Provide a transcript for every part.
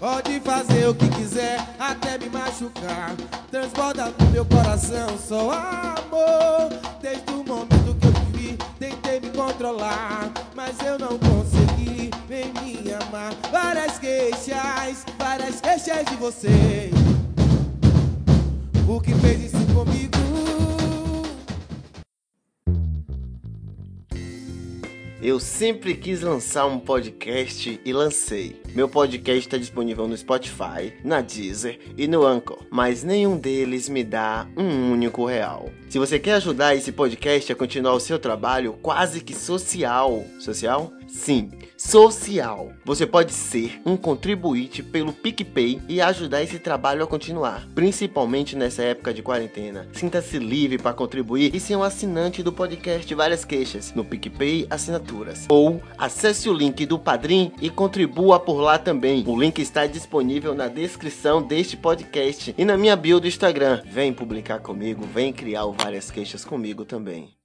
Pode fazer o que quiser, até me machucar. Transborda no meu coração só amor. Desde o momento que eu te vi, tentei me controlar, mas eu não consegui. Vem me amar. Várias queixas, várias queixas de você. O que fez isso comigo? Eu sempre quis lançar um podcast e lancei. Meu podcast está disponível no Spotify, na Deezer e no Anchor, mas nenhum deles me dá um único real. Se você quer ajudar esse podcast a continuar o seu trabalho quase que social, social? Sim, social. Você pode ser um contribuinte pelo PicPay e ajudar esse trabalho a continuar, principalmente nessa época de quarentena. Sinta-se livre para contribuir e ser um assinante do podcast Várias Queixas no PicPay Assinaturas. Ou acesse o link do Padrim e contribua por lá também. O link está disponível na descrição deste podcast e na minha bio do Instagram. Vem publicar comigo, vem criar Várias Queixas comigo também.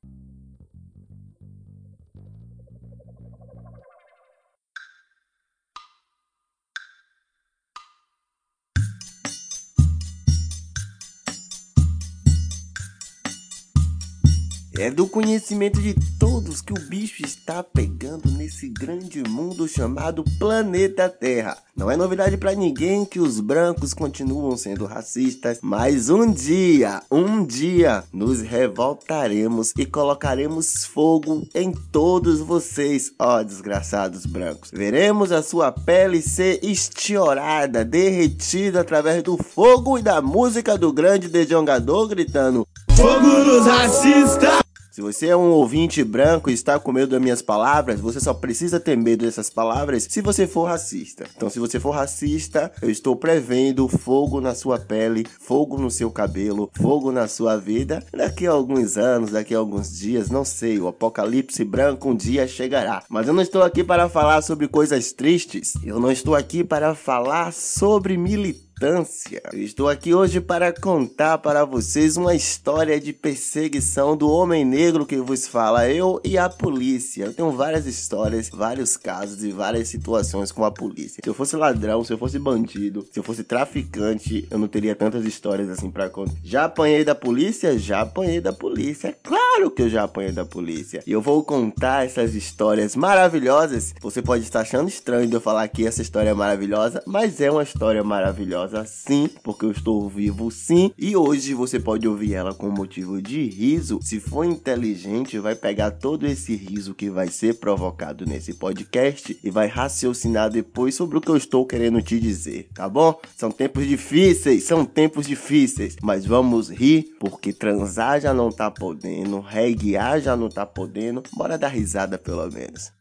É do conhecimento de todos que o bicho está pegando nesse grande mundo chamado planeta Terra. Não é novidade para ninguém que os brancos continuam sendo racistas, mas um dia, um dia, nos revoltaremos e colocaremos fogo em todos vocês, ó desgraçados brancos. Veremos a sua pele ser estiorada, derretida através do fogo e da música do grande dejongador gritando: Fogo nos racistas! Se você é um ouvinte branco e está com medo das minhas palavras, você só precisa ter medo dessas palavras se você for racista. Então, se você for racista, eu estou prevendo fogo na sua pele, fogo no seu cabelo, fogo na sua vida. Daqui a alguns anos, daqui a alguns dias, não sei, o apocalipse branco um dia chegará. Mas eu não estou aqui para falar sobre coisas tristes. Eu não estou aqui para falar sobre militares Eu estou aqui hoje para contar para vocês uma história de perseguição do homem negro que vos fala, eu e a polícia. Eu tenho várias histórias, vários casos e várias situações com a polícia. Se eu fosse ladrão, se eu fosse bandido, se eu fosse traficante, eu não teria tantas histórias assim para contar. Já apanhei da polícia? Já apanhei da polícia. É claro que eu já apanhei da polícia. E eu vou contar essas histórias maravilhosas. Você pode estar achando estranho de eu falar que essa história é maravilhosa, mas é uma história maravilhosa maravilhosa sim, porque eu estou vivo sim, e hoje você pode ouvir ela com motivo de riso. Se for inteligente, vai pegar todo esse riso que vai ser provocado nesse podcast e vai raciocinar depois sobre o que eu estou querendo te dizer, tá bom? São tempos difíceis, são tempos difíceis, mas vamos rir porque transar já não tá podendo, reguear já não tá podendo, bora dar risada pelo menos.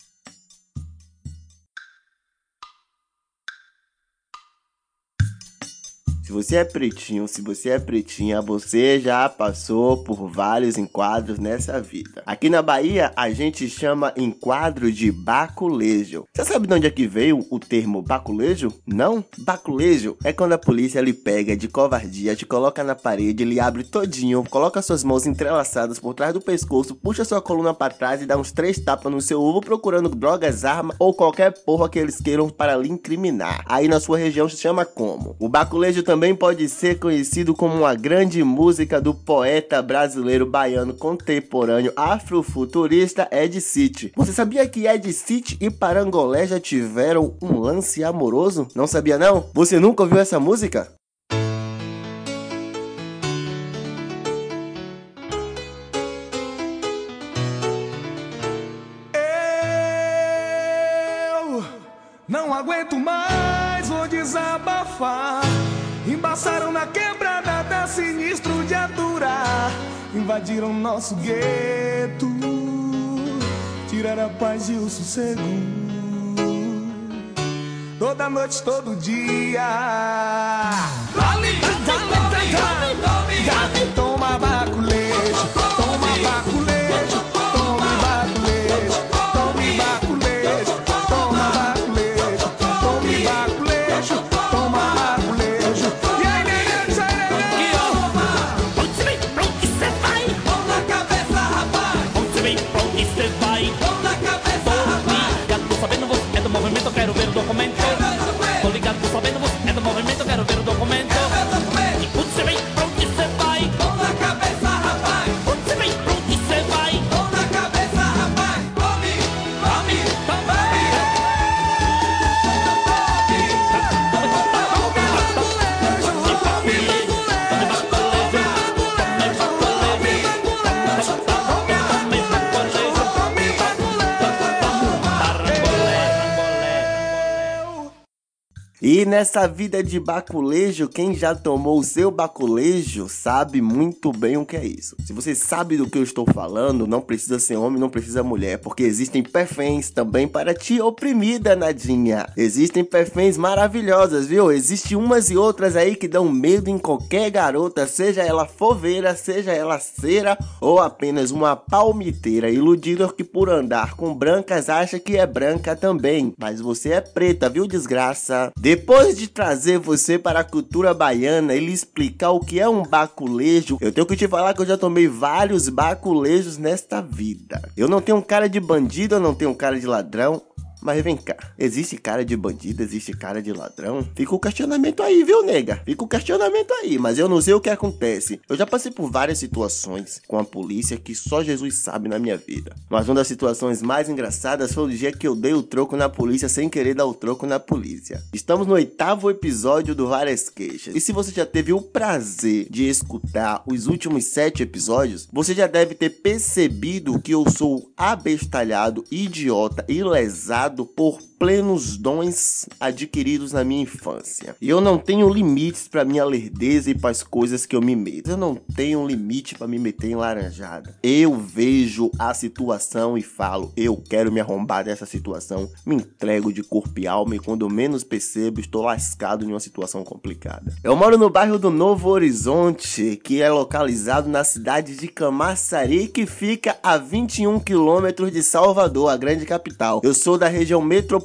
Você é pretinho, se você é pretinha, você já passou por vários enquadros nessa vida. Aqui na Bahia, a gente chama enquadro de baculejo. Você sabe de onde é que veio o termo baculejo? Não? Baculejo é quando a polícia lhe pega de covardia, te coloca na parede, lhe abre todinho, coloca suas mãos entrelaçadas por trás do pescoço, puxa sua coluna para trás e dá uns três tapas no seu ovo procurando drogas, arma ou qualquer porra que eles queiram para lhe incriminar. Aí na sua região se chama como? O baculejo também também pode ser conhecido como uma grande música do poeta brasileiro baiano contemporâneo afrofuturista Ed City. Você sabia que Ed City e Parangolé já tiveram um lance amoroso? Não sabia não? Você nunca ouviu essa música? Eu não aguento mais, vou desabafar. Embaçaram na quebrada, tá sinistro de aturar. Invadiram nosso gueto, tiraram a paz e o sossego. Toda noite, todo dia. E nessa vida de baculejo, quem já tomou o seu baculejo sabe muito bem o que é isso. Se você sabe do que eu estou falando, não precisa ser homem, não precisa mulher, porque existem perfens também para te oprimir, danadinha. Existem perfens maravilhosas, viu? Existem umas e outras aí que dão medo em qualquer garota, seja ela foveira, seja ela cera ou apenas uma palmiteira iludida que por andar com brancas acha que é branca também. Mas você é preta, viu, desgraça? Depois de trazer você para a cultura baiana e lhe explicar o que é um baculejo, eu tenho que te falar que eu já tomei vários baculejos nesta vida. Eu não tenho cara de bandido, eu não tenho cara de ladrão, mas vem cá, existe cara de bandido, existe cara de ladrão? Fica o questionamento aí, viu, nega? Fica o questionamento aí, mas eu não sei o que acontece. Eu já passei por várias situações com a polícia que só Jesus sabe na minha vida. Mas uma das situações mais engraçadas foi o dia que eu dei o troco na polícia sem querer dar o troco na polícia. Estamos no oitavo episódio do Várias Queixas. E se você já teve o prazer de escutar os últimos sete episódios, você já deve ter percebido que eu sou abestalhado, idiota e lesado por plenos dons adquiridos na minha infância. E eu não tenho limites para minha lerdeza e para as coisas que eu me meto. Eu não tenho limite para me meter em laranjada. Eu vejo a situação e falo, eu quero me arrombar dessa situação, me entrego de corpo e alma e quando menos percebo, estou lascado em uma situação complicada. Eu moro no bairro do Novo Horizonte, que é localizado na cidade de Camaçari, que fica a 21 quilômetros de Salvador, a grande capital. Eu sou da região metropolitana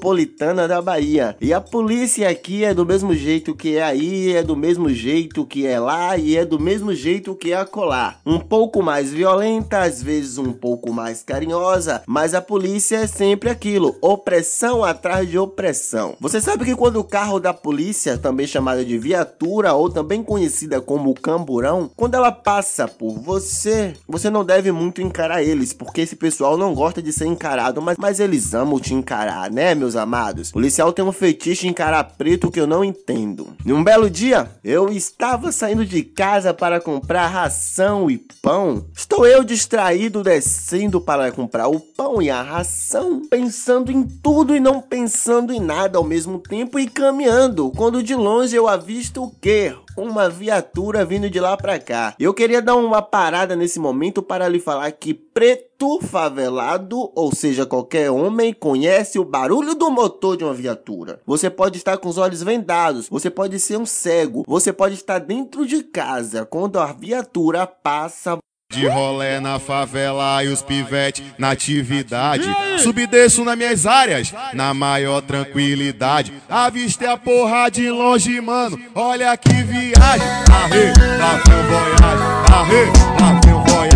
da Bahia. E a polícia aqui é do mesmo jeito que é aí, é do mesmo jeito que é lá e é do mesmo jeito que é acolá. Um pouco mais violenta, às vezes um pouco mais carinhosa, mas a polícia é sempre aquilo: opressão atrás de opressão. Você sabe que quando o carro da polícia, também chamada de viatura ou também conhecida como camburão, quando ela passa por você, você não deve muito encarar eles, porque esse pessoal não gosta de ser encarado, mas, mas eles amam te encarar, né, meus amados? O policial tem um fetiche em encarar preto que eu não entendo. Num belo dia, eu estava saindo de casa para comprar ração e pão. Estou eu distraído descendo para comprar o pão e a ração, pensando em tudo e não pensando em nada ao mesmo tempo e caminhando, quando de longe eu avisto o quê? Uma viatura vindo de lá pra cá. Eu queria dar uma parada nesse momento para lhe falar que preto favelado, ou seja, qualquer homem, conhece o barulho do motor de uma viatura. Você pode estar com os olhos vendados, você pode ser um cego, você pode estar dentro de casa quando a viatura passa de rolé na favela e os pivete na atividade. Subdesço nas minhas áreas, na maior tranquilidade. Avistei a porra de longe, mano. Olha que viagem. Arre, lá vem o voyage. Arre, lá vem o voyage.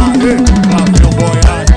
Arre, lá vem o voyage.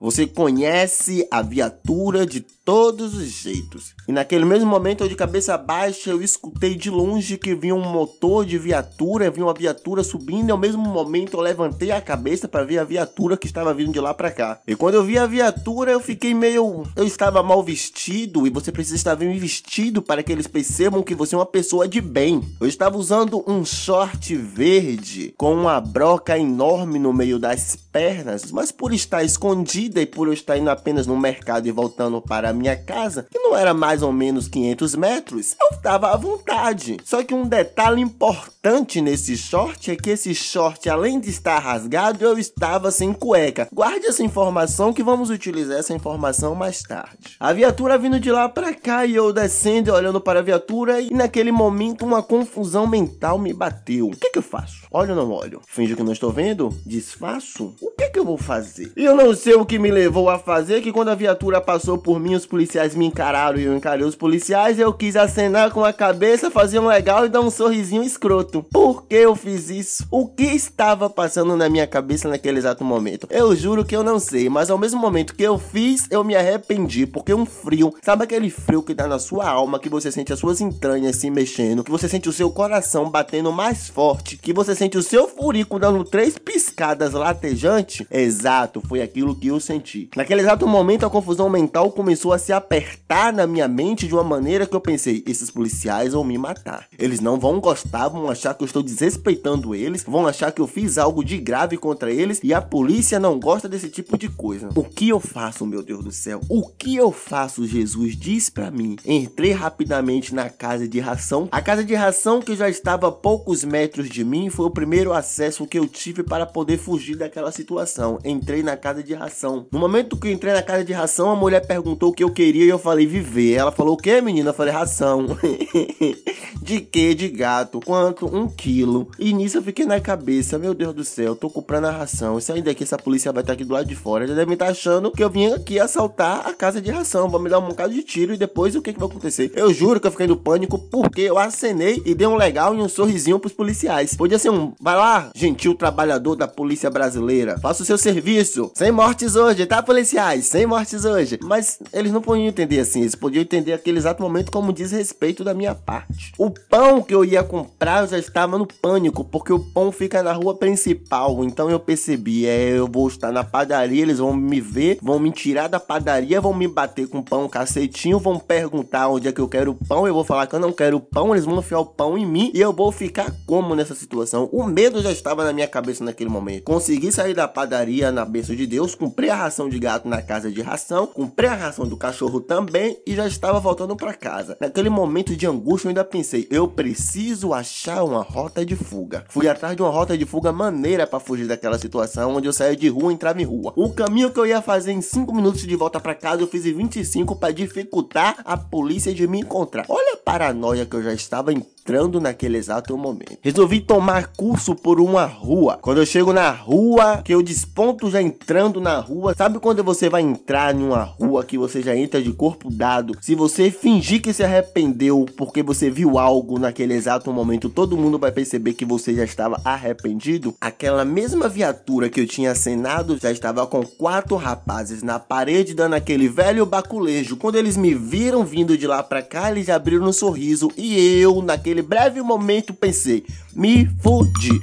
Você conhece a viatura de todos os jeitos. E naquele mesmo momento, eu de cabeça baixa, eu escutei de longe que vinha um motor de viatura, vinha uma viatura subindo, e ao mesmo momento eu levantei a cabeça para ver a viatura que estava vindo de lá para cá. E quando eu vi a viatura, eu fiquei meio. Eu estava mal vestido, e você precisa estar bem vestido para que eles percebam que você é uma pessoa de bem. Eu estava usando um short verde com uma broca enorme no meio das pernas, mas por estar escondida e por eu estar indo apenas no mercado e voltando para minha casa, que não era mais ou menos 500 metros, eu estava à vontade. Só que um detalhe importante nesse short é que esse short, além de estar rasgado, eu estava sem cueca. Guarde essa informação que vamos utilizar essa informação mais tarde. A viatura vindo de lá para cá e eu descendo olhando para a viatura e naquele momento uma confusão mental me bateu. O que, que eu faço? Olho ou não olho? Finjo que não estou vendo? Desfaço? O que, que eu vou fazer? Eu não sei o que me levou a fazer que quando a viatura passou por mim, os policiais me encararam e eu encarei os policiais, eu quis acenar com a cabeça, fazer um legal e dar um sorrisinho escroto. Por que eu fiz isso? O que estava passando na minha cabeça naquele exato momento? Eu juro que eu não sei, mas ao mesmo momento que eu fiz, eu me arrependi, porque um frio, sabe aquele frio que dá na sua alma, que você sente as suas entranhas se mexendo, que você sente o seu coração batendo mais forte, que você sente o seu furico dando três piscadas latejantes? Exato, foi aquilo que o senti. Naquele exato momento, a confusão mental começou a se apertar na minha mente de uma maneira que eu pensei: esses policiais vão me matar. Eles não vão gostar, vão achar que eu estou desrespeitando eles, vão achar que eu fiz algo de grave contra eles e a polícia não gosta desse tipo de coisa. O que eu faço, meu Deus do céu? O que eu faço? Jesus diz para mim. Entrei rapidamente na casa de ração. A casa de ração que já estava a poucos metros de mim foi o primeiro acesso que eu tive para poder fugir daquela situação. Entrei na casa de ração. No momento que entrei na casa de ração, a mulher perguntou o que eu queria e eu falei viver. Ela falou o que, menina? Eu falei ração. de que? De gato. Quanto? Um quilo. E nisso eu fiquei na cabeça, meu Deus do céu, tô comprando a ração. Se ainda que essa polícia vai estar aqui do lado de fora, já devem estar achando que eu vim aqui assaltar a casa de ração. Vão me dar um bocado de tiro e depois o que, que vai acontecer? Eu juro que eu fiquei no pânico porque eu acenei e dei um legal e um sorrisinho pros policiais. Podia ser um, vai lá, gentil trabalhador da polícia brasileira, faça o seu serviço. Sem mortes hoje, tá, policiais? Sem mortes hoje. Mas eles não podiam entender assim, eles podiam entender aquele exato momento como desrespeito da minha parte. O pão que eu ia comprar eu já estava no pânico, porque o pão fica na rua principal. Então eu percebi, é, eu vou estar na padaria, eles vão me ver, vão me tirar da padaria, vão me bater com pão cacetinho, vão perguntar onde é que eu quero pão, eu vou falar que eu não quero pão, eles vão enfiar o pão em mim e eu vou ficar como nessa situação? O medo já estava na minha cabeça naquele momento. Consegui sair da padaria na bênção de Deus, comprei a ração de gato na casa de ração, comprei a ração do cachorro também e já estava voltando para casa. Naquele momento de angústia eu ainda pensei, eu preciso achar uma rota de fuga. Fui atrás de uma rota de fuga maneira para fugir daquela situação onde eu saía de rua e entrava em rua. O caminho que eu ia fazer em 5 minutos de volta para casa eu fiz em 25 para dificultar a polícia de me encontrar. Olha a paranoia que eu já estava entrando naquele exato momento. Resolvi tomar curso por uma rua. Quando eu chego na rua, que eu desponto já entrando na rua, sabe quando você vai entrar em uma rua que você já entra de corpo dado? Se você fingir que se arrependeu porque você viu algo naquele exato momento, todo mundo vai perceber que você já estava arrependido. Aquela mesma viatura que eu tinha acenado já estava com quatro rapazes na parede dando aquele velho baculejo. Quando eles me viram vindo de lá para cá, eles abriram um sorriso e eu naquele breve momento pensei: me fudi.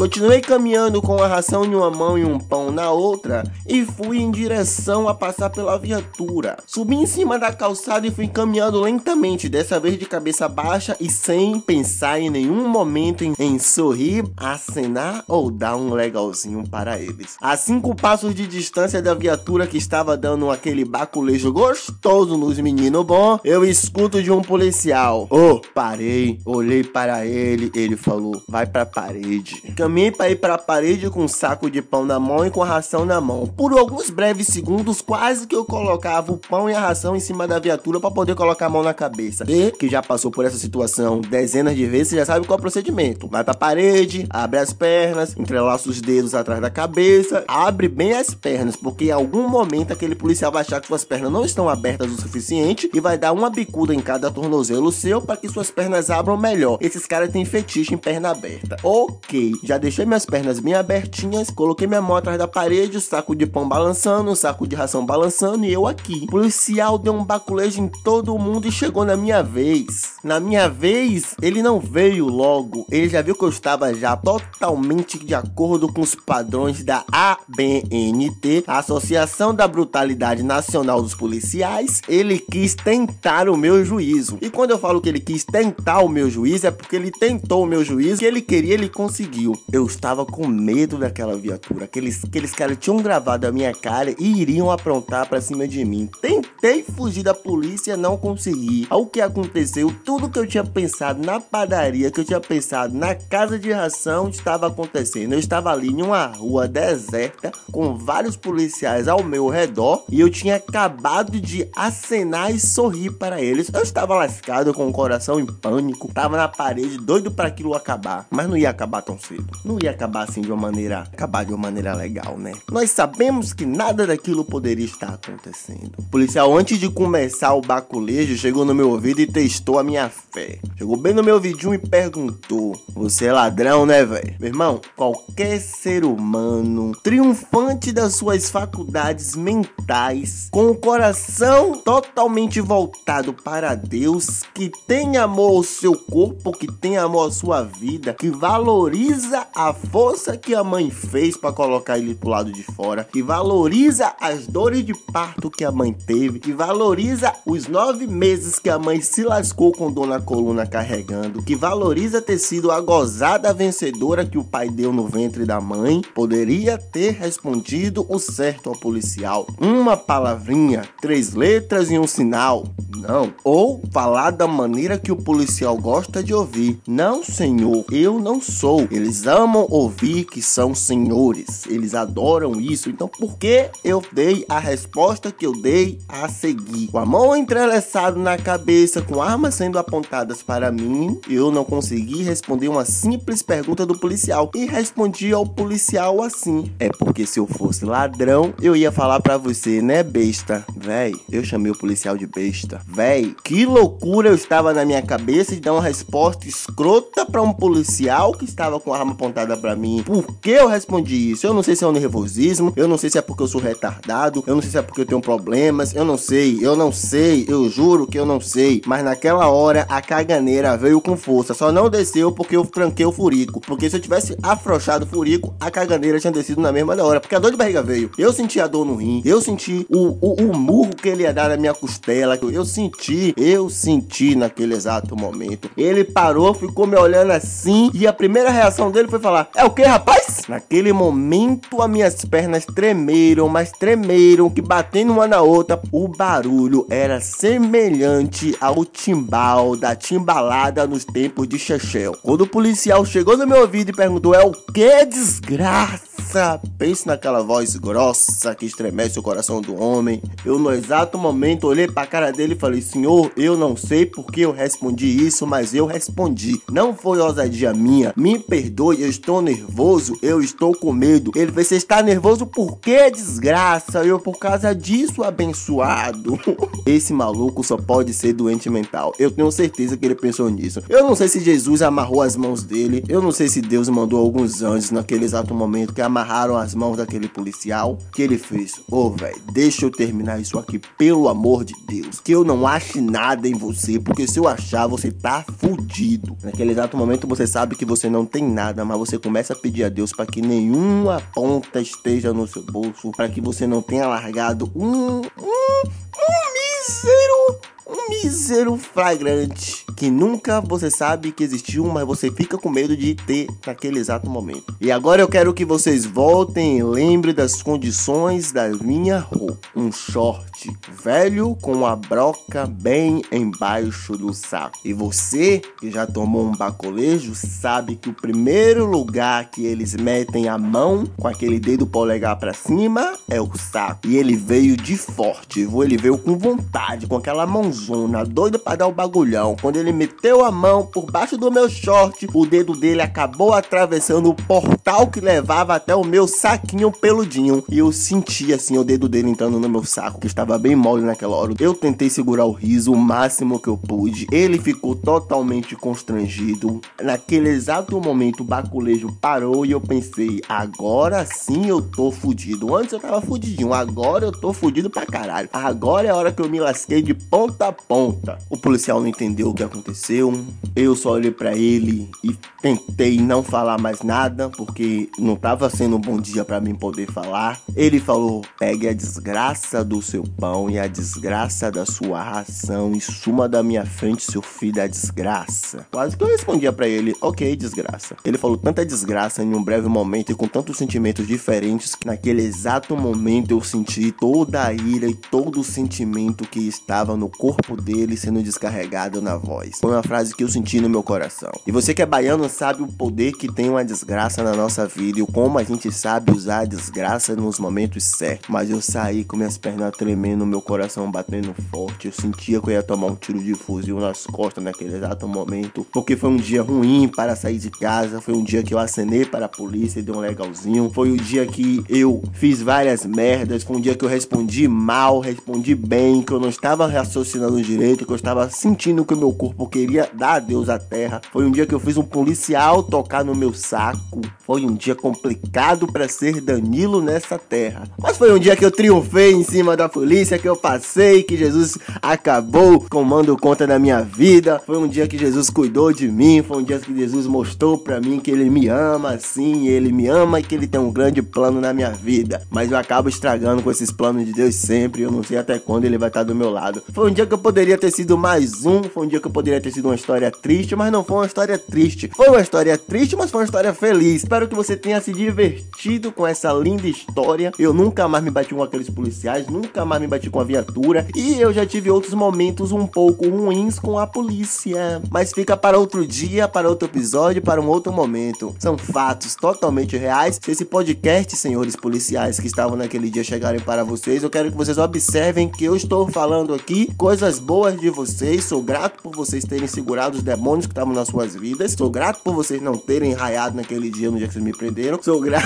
Continuei caminhando com a ração em uma mão e um pão na outra e fui em direção a passar pela viatura. Subi em cima da calçada e fui caminhando lentamente, dessa vez de cabeça baixa e sem pensar em nenhum momento em, em sorrir, acenar ou dar um legalzinho para eles. A cinco passos de distância da viatura que estava dando aquele baculejo gostoso nos meninos bom, eu escuto de um policial. Oh, parei, olhei para ele, ele falou: vai pra parede. Caminhei para ir para a parede com um saco de pão na mão e com a ração na mão. Por alguns breves segundos, quase que eu colocava o pão e a ração em cima da viatura para poder colocar a mão na cabeça. E que já passou por essa situação dezenas de vezes, já sabe qual é o procedimento. Vai para a parede, abre as pernas, entrelaça os dedos atrás da cabeça, abre bem as pernas, porque em algum momento aquele policial vai achar que suas pernas não estão abertas o suficiente e vai dar uma bicuda em cada tornozelo seu para que suas pernas abram melhor. Esses caras têm fetiche em perna aberta. Ok, já deixei minhas pernas bem abertinhas, coloquei minha mão atrás da parede, o saco de pão balançando, o saco de ração balançando e eu aqui. O policial deu um baculejo em todo mundo e chegou na minha vez. Na minha vez, ele não veio logo, ele já viu que eu estava já totalmente de acordo com os padrões da ABNT, Associação da Brutalidade Nacional dos Policiais. Ele quis tentar o meu juízo. E quando eu falo que ele quis tentar o meu juízo, é porque ele tentou o meu juízo, que ele queria, ele conseguiu. Eu estava com medo daquela viatura. Aqueles, aqueles caras tinham gravado a minha cara e iriam aprontar para cima de mim. Tentei fugir da polícia, não consegui. O que aconteceu? Tudo que eu tinha pensado na padaria, que eu tinha pensado na casa de ração, estava acontecendo. Eu estava ali em uma rua deserta, com vários policiais ao meu redor, e eu tinha acabado de acenar e sorrir para eles. Eu estava lascado, com o coração em pânico, estava na parede, doido para aquilo acabar, mas não ia acabar tão cedo não ia acabar assim de uma maneira, acabar de uma maneira legal, né? Nós sabemos que nada daquilo poderia estar acontecendo. O policial, antes de começar o baculejo, chegou no meu ouvido e testou a minha fé. Chegou bem no meu vidinho e perguntou: Você é ladrão, né, velho? Meu irmão, qualquer ser humano triunfante das suas faculdades mentais, com o coração totalmente voltado para Deus, que tem amor ao seu corpo, que tem amor à sua vida, que valoriza a força que a mãe fez para colocar ele pro lado de fora, que valoriza as dores de parto que a mãe teve, que valoriza os nove meses que a mãe se lascou com dor na coluna carregando, que valoriza ter sido a gozada vencedora que o pai deu no ventre da mãe, poderia ter respondido o certo ao policial. Uma palavrinha, três letras e um sinal. Não. Ou falar da maneira que o policial gosta de ouvir. Não, senhor, eu não sou. Eles amam ouvir que são senhores. Eles adoram isso. Então, por que eu dei a resposta que eu dei a seguir? Com a mão entrelaçada na cabeça, com armas sendo apontadas para mim, eu não consegui responder uma simples pergunta do policial. E respondi ao policial assim: É porque se eu fosse ladrão, eu ia falar para você, né, besta? Véi, eu chamei o policial de besta. Véi, que loucura eu estava na minha cabeça de dar uma resposta escrota para um policial que estava com arma apontada para mim. Por que eu respondi isso? Eu não sei se é um nervosismo, eu não sei se é porque eu sou retardado, eu não sei se é porque eu tenho problemas, eu não sei, eu não sei, eu juro que eu não sei. Mas naquela hora a caganeira veio com força, só não desceu porque eu tranquei o furico. Porque se eu tivesse afrouxado o furico, a caganeira tinha descido na mesma hora, porque a dor de barriga veio. Eu senti a dor no rim, eu senti o, o, o murro que ele ia dar na minha costela, eu senti, eu senti naquele exato momento. Ele parou, ficou me olhando assim e a primeira reação dele foi falar: É o que, rapaz? Naquele momento, as minhas pernas tremeram, mas tremeram, que batendo uma na outra, o barulho era semelhante ao timbal da timbalada nos tempos de Chechel. Quando o policial chegou no meu ouvido e perguntou: É o que, desgraça? Pense naquela voz grossa que estremece o coração do homem. Eu, no exato momento, olhei pra cara dele e falei: Senhor, eu não sei porque eu respondi isso, mas eu respondi. Não foi ousadia minha. Me perdoe, eu estou nervoso, eu estou com medo. Ele fez: Você está nervoso por quê, desgraça? Eu, por causa disso, abençoado. Esse maluco só pode ser doente mental. Eu tenho certeza que ele pensou nisso. Eu não sei se Jesus amarrou as mãos dele. Eu não sei se Deus mandou alguns anjos naquele exato momento que amarraram as mãos daquele policial. Que ele fez: Ô, oh, velho, deixa eu terminar isso aqui, pelo amor de Deus. Que eu não ache nada em você, porque se eu achar, você tá fudido. Naquele exato momento você sabe que você não tem nada, mas você começa a pedir a Deus para que nenhuma ponta esteja no seu bolso, para que você não tenha largado um, um, um mísero, um mísero flagrante que nunca você sabe que existiu, mas você fica com medo de ter naquele exato momento. E agora eu quero que vocês voltem e lembrem das condições da minha roupa. Um short velho com a broca bem embaixo do saco. E você que já tomou um bacolejo sabe que o primeiro lugar que eles metem a mão com aquele dedo polegar para cima é o saco. E ele veio de forte, ele veio com vontade, com aquela mãozona, doido para dar o bagulhão. Quando ele meteu a mão por baixo do meu short, o dedo dele acabou atravessando o portal que levava até o meu saquinho peludinho. E eu senti assim o dedo dele entrando no meu saco, que estava bem mole naquela hora. Eu tentei segurar o riso o máximo que eu pude. Ele ficou totalmente constrangido. Naquele exato momento, o baculejo parou e eu pensei: agora sim eu tô fudido. Antes eu tava fudidinho, agora eu tô fudido pra caralho. Agora é a hora que eu me lasquei de ponta a ponta. O policial não entendeu o que aconteceu aconteceu. Eu só olhei para ele e tentei não falar mais nada, porque não tava sendo um bom dia para mim poder falar. Ele falou: pegue a desgraça do seu pão e a desgraça da sua ração e suma da minha frente, seu filho da desgraça. Quase que eu respondia para ele: ok, desgraça. Ele falou tanta desgraça em um breve momento e com tantos sentimentos diferentes que naquele exato momento eu senti toda a ira e todo o sentimento que estava no corpo dele sendo descarregado na voz. Foi uma frase que eu senti no meu coração. E você que é baiano sabe o poder que tem uma desgraça na nossa vida e como a gente sabe usar a desgraça nos momentos certos. Mas eu saí com minhas pernas tremendo, meu coração batendo forte. Eu sentia que eu ia tomar um tiro de fuzil nas costas naquele exato momento. Porque foi um dia ruim para sair de casa. Foi um dia que eu acenei para a polícia e dei um legalzinho. Foi o dia que eu fiz várias merdas. Foi um dia que eu respondi mal, respondi bem, que eu não estava raciocinando direito, que eu estava sentindo que o meu corpo queria dar adeus à terra. Foi um dia que eu fiz um policial tocar no meu saco. Foi um dia complicado para ser Danilo nessa terra. Mas foi um dia que eu triunfei em cima da polícia, que eu passei, que Jesus acabou comando conta da minha vida. Foi um dia que Jesus cuidou de mim, foi um dia que Jesus mostrou para mim que ele me ama, sim, ele me ama e que ele tem um grande plano na minha vida. Mas eu acabo estragando com esses planos de Deus sempre, eu não sei até quando ele vai estar do meu lado. Foi um dia que eu poderia ter sido mais um, foi um dia que eu poderia ter sido uma história triste, mas não foi uma história triste. Foi uma história triste, mas foi uma história feliz. Espero que você tenha se divertido com essa linda história. Eu nunca mais me bati com aqueles policiais, nunca mais me bati com a viatura e eu já tive outros momentos um pouco ruins com a polícia. Mas fica para outro dia, para outro episódio, para um outro momento. São fatos totalmente reais. Se esse podcast, senhores policiais que estavam naquele dia chegarem para vocês, eu quero que vocês observem que eu estou falando aqui coisas boas de vocês. Sou grato por vocês terem segurado os demônios que estavam nas suas vidas. Sou grato por vocês não terem raiado naquele dia, no dia que vocês me prenderam. Sou, gra...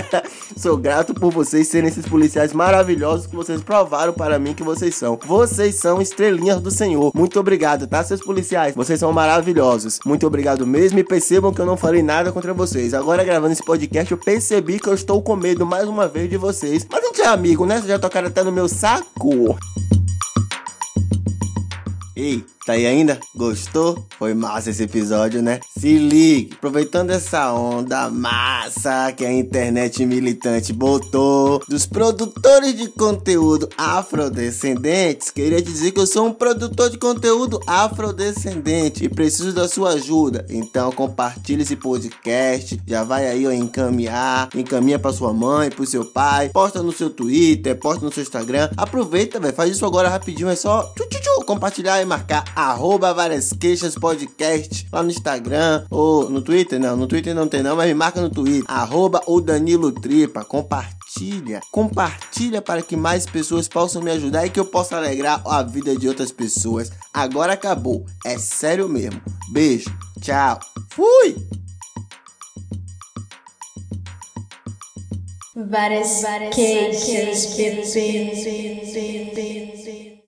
Sou grato por vocês serem esses policiais maravilhosos que vocês provaram para mim que vocês são. Vocês são estrelinhas do Senhor. Muito obrigado, tá, seus policiais? Vocês são maravilhosos. Muito obrigado mesmo e percebam que eu não falei nada contra vocês. Agora, gravando esse podcast, eu percebi que eu estou com medo mais uma vez de vocês. Mas a gente é amigo, né? Vocês já tocaram até no meu saco. Hey. Tá aí ainda? Gostou? Foi massa esse episódio, né? Se ligue, aproveitando essa onda massa que a internet militante botou dos produtores de conteúdo afrodescendentes, queria dizer que eu sou um produtor de conteúdo afrodescendente e preciso da sua ajuda. Então compartilhe esse podcast, já vai aí ó, encaminhar, encaminha para sua mãe, pro seu pai, posta no seu Twitter, posta no seu Instagram. Aproveita, velho, faz isso agora rapidinho, é só tchu, tchu, tchu, compartilhar e marcar arroba várias queixas podcast lá no Instagram ou no Twitter, não, no Twitter não tem não, mas me marca no Twitter, arroba o Danilo Tripa, compartilha, compartilha para que mais pessoas possam me ajudar e que eu possa alegrar a vida de outras pessoas. Agora acabou, é sério mesmo. Beijo, tchau, fui! Várias, várias queixas.